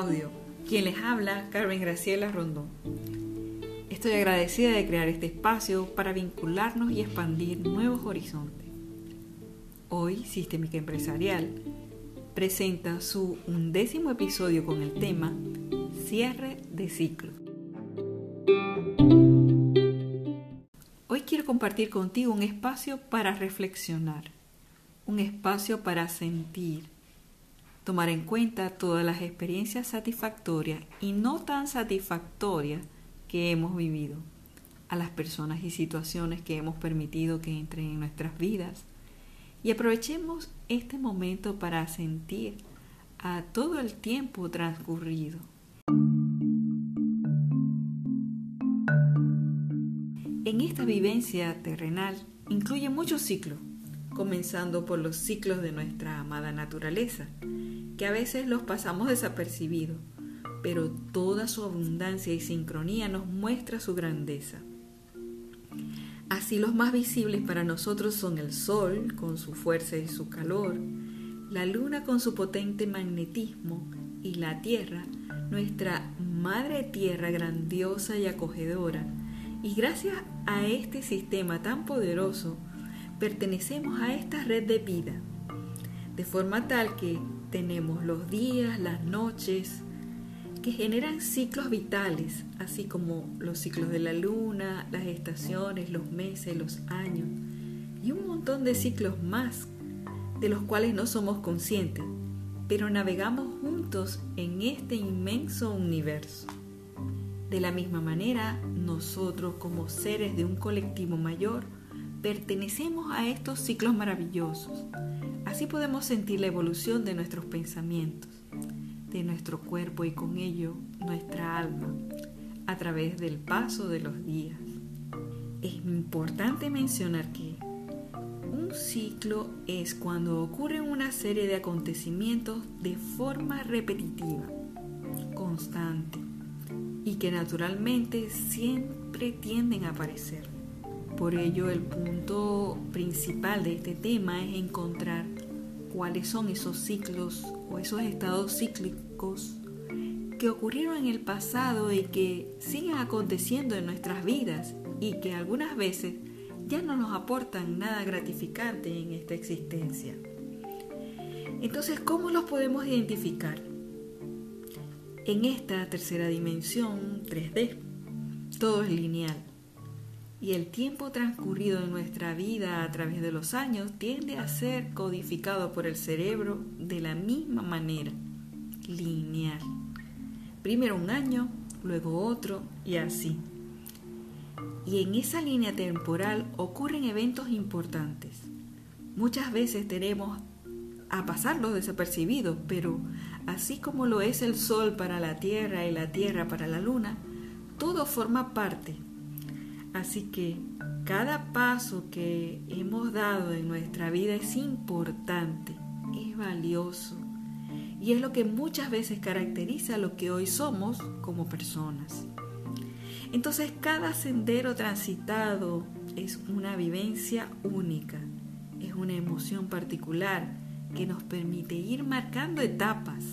audio. Quien les habla, Carmen Graciela Rondón. Estoy agradecida de crear este espacio para vincularnos y expandir nuevos horizontes. Hoy, Sistémica Empresarial presenta su undécimo episodio con el tema Cierre de ciclo. Hoy quiero compartir contigo un espacio para reflexionar, un espacio para sentir, tomar en cuenta todas las experiencias satisfactorias y no tan satisfactorias que hemos vivido, a las personas y situaciones que hemos permitido que entren en nuestras vidas y aprovechemos este momento para sentir a todo el tiempo transcurrido. En esta vivencia terrenal incluye muchos ciclos, comenzando por los ciclos de nuestra amada naturaleza, que a veces los pasamos desapercibidos, pero toda su abundancia y sincronía nos muestra su grandeza. Así los más visibles para nosotros son el Sol con su fuerza y su calor, la Luna con su potente magnetismo y la Tierra, nuestra Madre Tierra grandiosa y acogedora. Y gracias a este sistema tan poderoso, pertenecemos a esta red de vida, de forma tal que tenemos los días, las noches, que generan ciclos vitales, así como los ciclos de la luna, las estaciones, los meses, los años y un montón de ciclos más de los cuales no somos conscientes, pero navegamos juntos en este inmenso universo. De la misma manera, nosotros como seres de un colectivo mayor, pertenecemos a estos ciclos maravillosos. Así podemos sentir la evolución de nuestros pensamientos de nuestro cuerpo y con ello nuestra alma a través del paso de los días. Es importante mencionar que un ciclo es cuando ocurren una serie de acontecimientos de forma repetitiva, constante y que naturalmente siempre tienden a aparecer. Por ello el punto principal de este tema es encontrar cuáles son esos ciclos o esos estados cíclicos que ocurrieron en el pasado y que siguen aconteciendo en nuestras vidas y que algunas veces ya no nos aportan nada gratificante en esta existencia. Entonces, ¿cómo los podemos identificar? En esta tercera dimensión 3D, todo es lineal y el tiempo transcurrido en nuestra vida a través de los años tiende a ser codificado por el cerebro de la misma manera, lineal. Primero un año, luego otro y así. Y en esa línea temporal ocurren eventos importantes. Muchas veces tenemos a pasarlos desapercibidos, pero así como lo es el Sol para la Tierra y la Tierra para la Luna, todo forma parte Así que cada paso que hemos dado en nuestra vida es importante, es valioso y es lo que muchas veces caracteriza lo que hoy somos como personas. Entonces cada sendero transitado es una vivencia única, es una emoción particular que nos permite ir marcando etapas.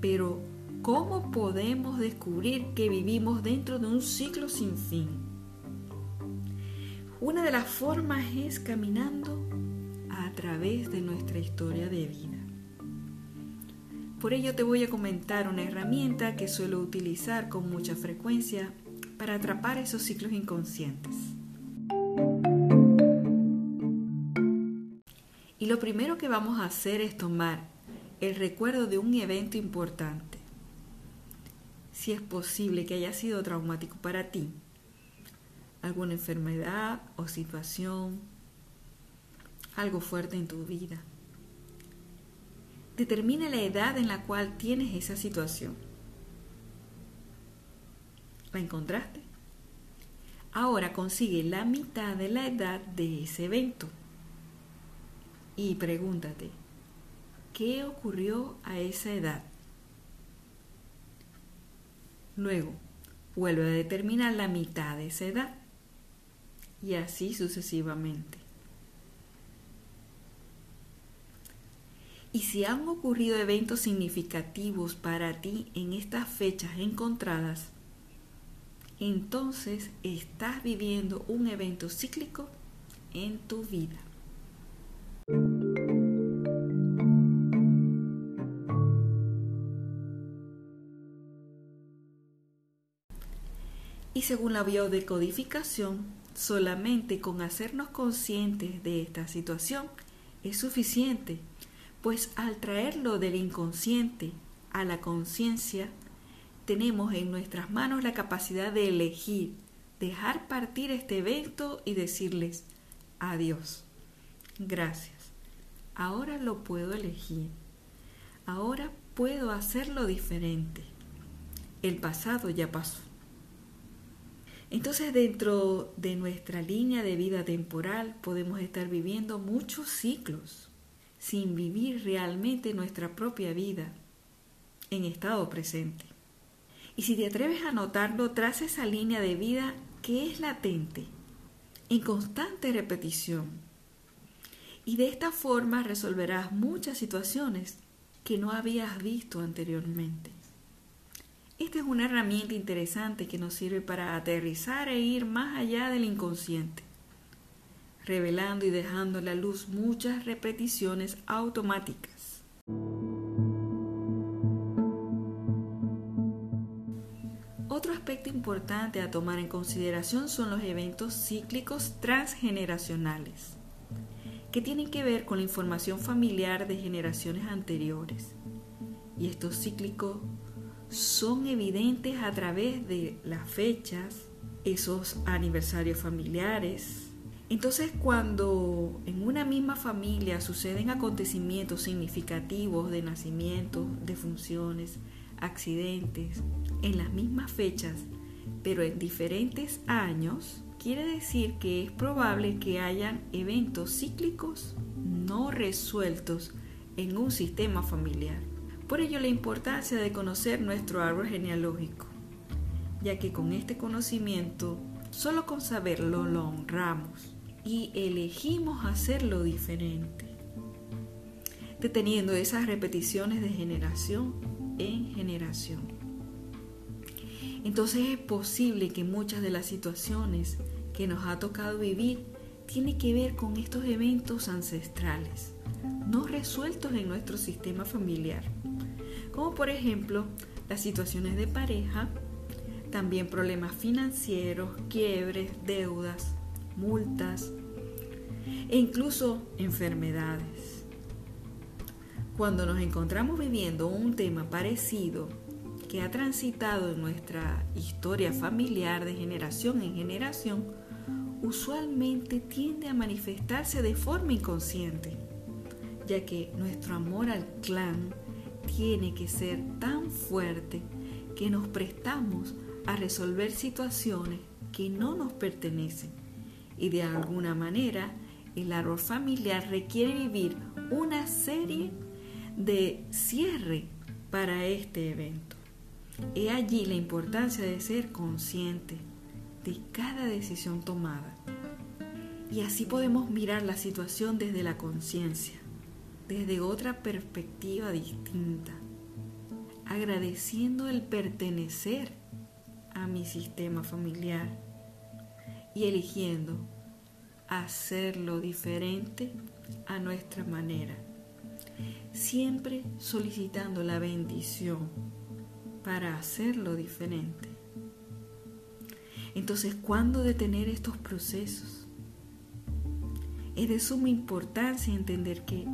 Pero ¿Cómo podemos descubrir que vivimos dentro de un ciclo sin fin? Una de las formas es caminando a través de nuestra historia de vida. Por ello te voy a comentar una herramienta que suelo utilizar con mucha frecuencia para atrapar esos ciclos inconscientes. Y lo primero que vamos a hacer es tomar el recuerdo de un evento importante si es posible que haya sido traumático para ti, alguna enfermedad o situación, algo fuerte en tu vida. Determina la edad en la cual tienes esa situación. ¿La encontraste? Ahora consigue la mitad de la edad de ese evento y pregúntate, ¿qué ocurrió a esa edad? Luego, vuelve a determinar la mitad de esa edad. Y así sucesivamente. Y si han ocurrido eventos significativos para ti en estas fechas encontradas, entonces estás viviendo un evento cíclico en tu vida. Y según la biodecodificación, solamente con hacernos conscientes de esta situación es suficiente, pues al traerlo del inconsciente a la conciencia, tenemos en nuestras manos la capacidad de elegir, dejar partir este evento y decirles adiós. Gracias. Ahora lo puedo elegir. Ahora puedo hacerlo diferente. El pasado ya pasó. Entonces dentro de nuestra línea de vida temporal podemos estar viviendo muchos ciclos sin vivir realmente nuestra propia vida en estado presente. Y si te atreves a notarlo tras esa línea de vida que es latente, en constante repetición. Y de esta forma resolverás muchas situaciones que no habías visto anteriormente. Esta es una herramienta interesante que nos sirve para aterrizar e ir más allá del inconsciente, revelando y dejando a la luz muchas repeticiones automáticas. Otro aspecto importante a tomar en consideración son los eventos cíclicos transgeneracionales, que tienen que ver con la información familiar de generaciones anteriores. Y estos cíclicos son evidentes a través de las fechas, esos aniversarios familiares. Entonces cuando en una misma familia suceden acontecimientos significativos de nacimiento, de funciones, accidentes en las mismas fechas, pero en diferentes años, quiere decir que es probable que hayan eventos cíclicos no resueltos en un sistema familiar. Por ello la importancia de conocer nuestro árbol genealógico, ya que con este conocimiento, solo con saberlo lo honramos y elegimos hacerlo diferente, deteniendo esas repeticiones de generación en generación. Entonces es posible que muchas de las situaciones que nos ha tocado vivir tienen que ver con estos eventos ancestrales, no resueltos en nuestro sistema familiar, como por ejemplo las situaciones de pareja, también problemas financieros, quiebres, deudas, multas e incluso enfermedades. Cuando nos encontramos viviendo un tema parecido que ha transitado en nuestra historia familiar de generación en generación, usualmente tiende a manifestarse de forma inconsciente, ya que nuestro amor al clan tiene que ser tan fuerte que nos prestamos a resolver situaciones que no nos pertenecen y de alguna manera el árbol familiar requiere vivir una serie de cierre para este evento. He allí la importancia de ser consciente de cada decisión tomada. Y así podemos mirar la situación desde la conciencia, desde otra perspectiva distinta, agradeciendo el pertenecer a mi sistema familiar y eligiendo hacerlo diferente a nuestra manera siempre solicitando la bendición para hacerlo diferente. Entonces, ¿cuándo detener estos procesos? Es de suma importancia entender que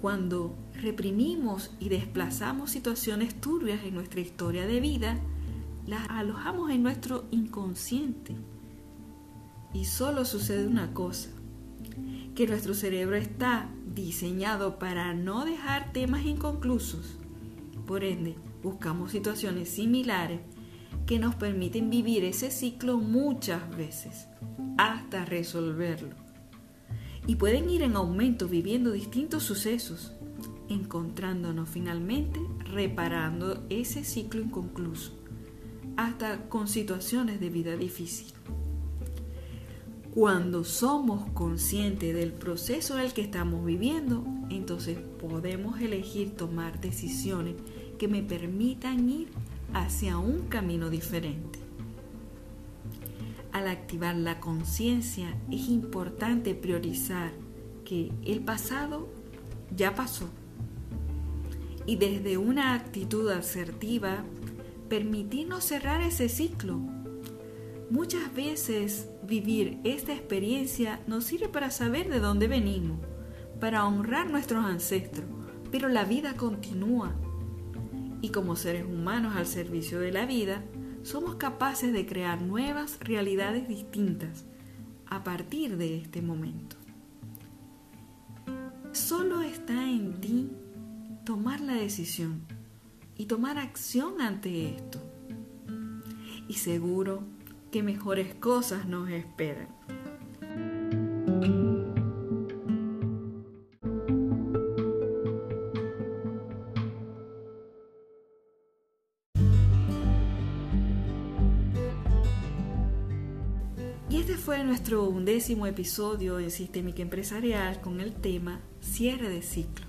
cuando reprimimos y desplazamos situaciones turbias en nuestra historia de vida, las alojamos en nuestro inconsciente. Y solo sucede una cosa, que nuestro cerebro está diseñado para no dejar temas inconclusos. Por ende, buscamos situaciones similares que nos permiten vivir ese ciclo muchas veces hasta resolverlo. Y pueden ir en aumento viviendo distintos sucesos, encontrándonos finalmente reparando ese ciclo inconcluso, hasta con situaciones de vida difícil. Cuando somos conscientes del proceso en el que estamos viviendo, entonces podemos elegir tomar decisiones que me permitan ir hacia un camino diferente. Al activar la conciencia es importante priorizar que el pasado ya pasó y desde una actitud asertiva permitirnos cerrar ese ciclo. Muchas veces vivir esta experiencia nos sirve para saber de dónde venimos, para honrar nuestros ancestros, pero la vida continúa. Y como seres humanos al servicio de la vida, somos capaces de crear nuevas realidades distintas a partir de este momento. Solo está en ti tomar la decisión y tomar acción ante esto. Y seguro que mejores cosas nos esperan. Undécimo episodio en Sistémica Empresarial con el tema Cierre de ciclo.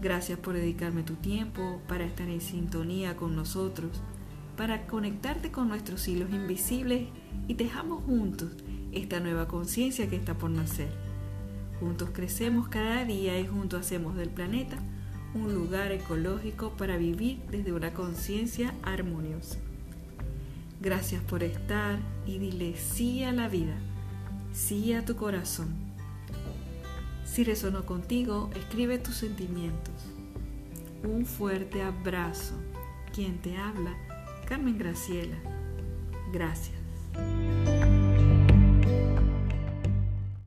Gracias por dedicarme tu tiempo para estar en sintonía con nosotros, para conectarte con nuestros hilos invisibles y dejamos juntos esta nueva conciencia que está por nacer. Juntos crecemos cada día y juntos hacemos del planeta un lugar ecológico para vivir desde una conciencia armoniosa. Gracias por estar y dile sí a la vida, sí a tu corazón. Si resonó contigo, escribe tus sentimientos. Un fuerte abrazo. Quien te habla, Carmen Graciela. Gracias.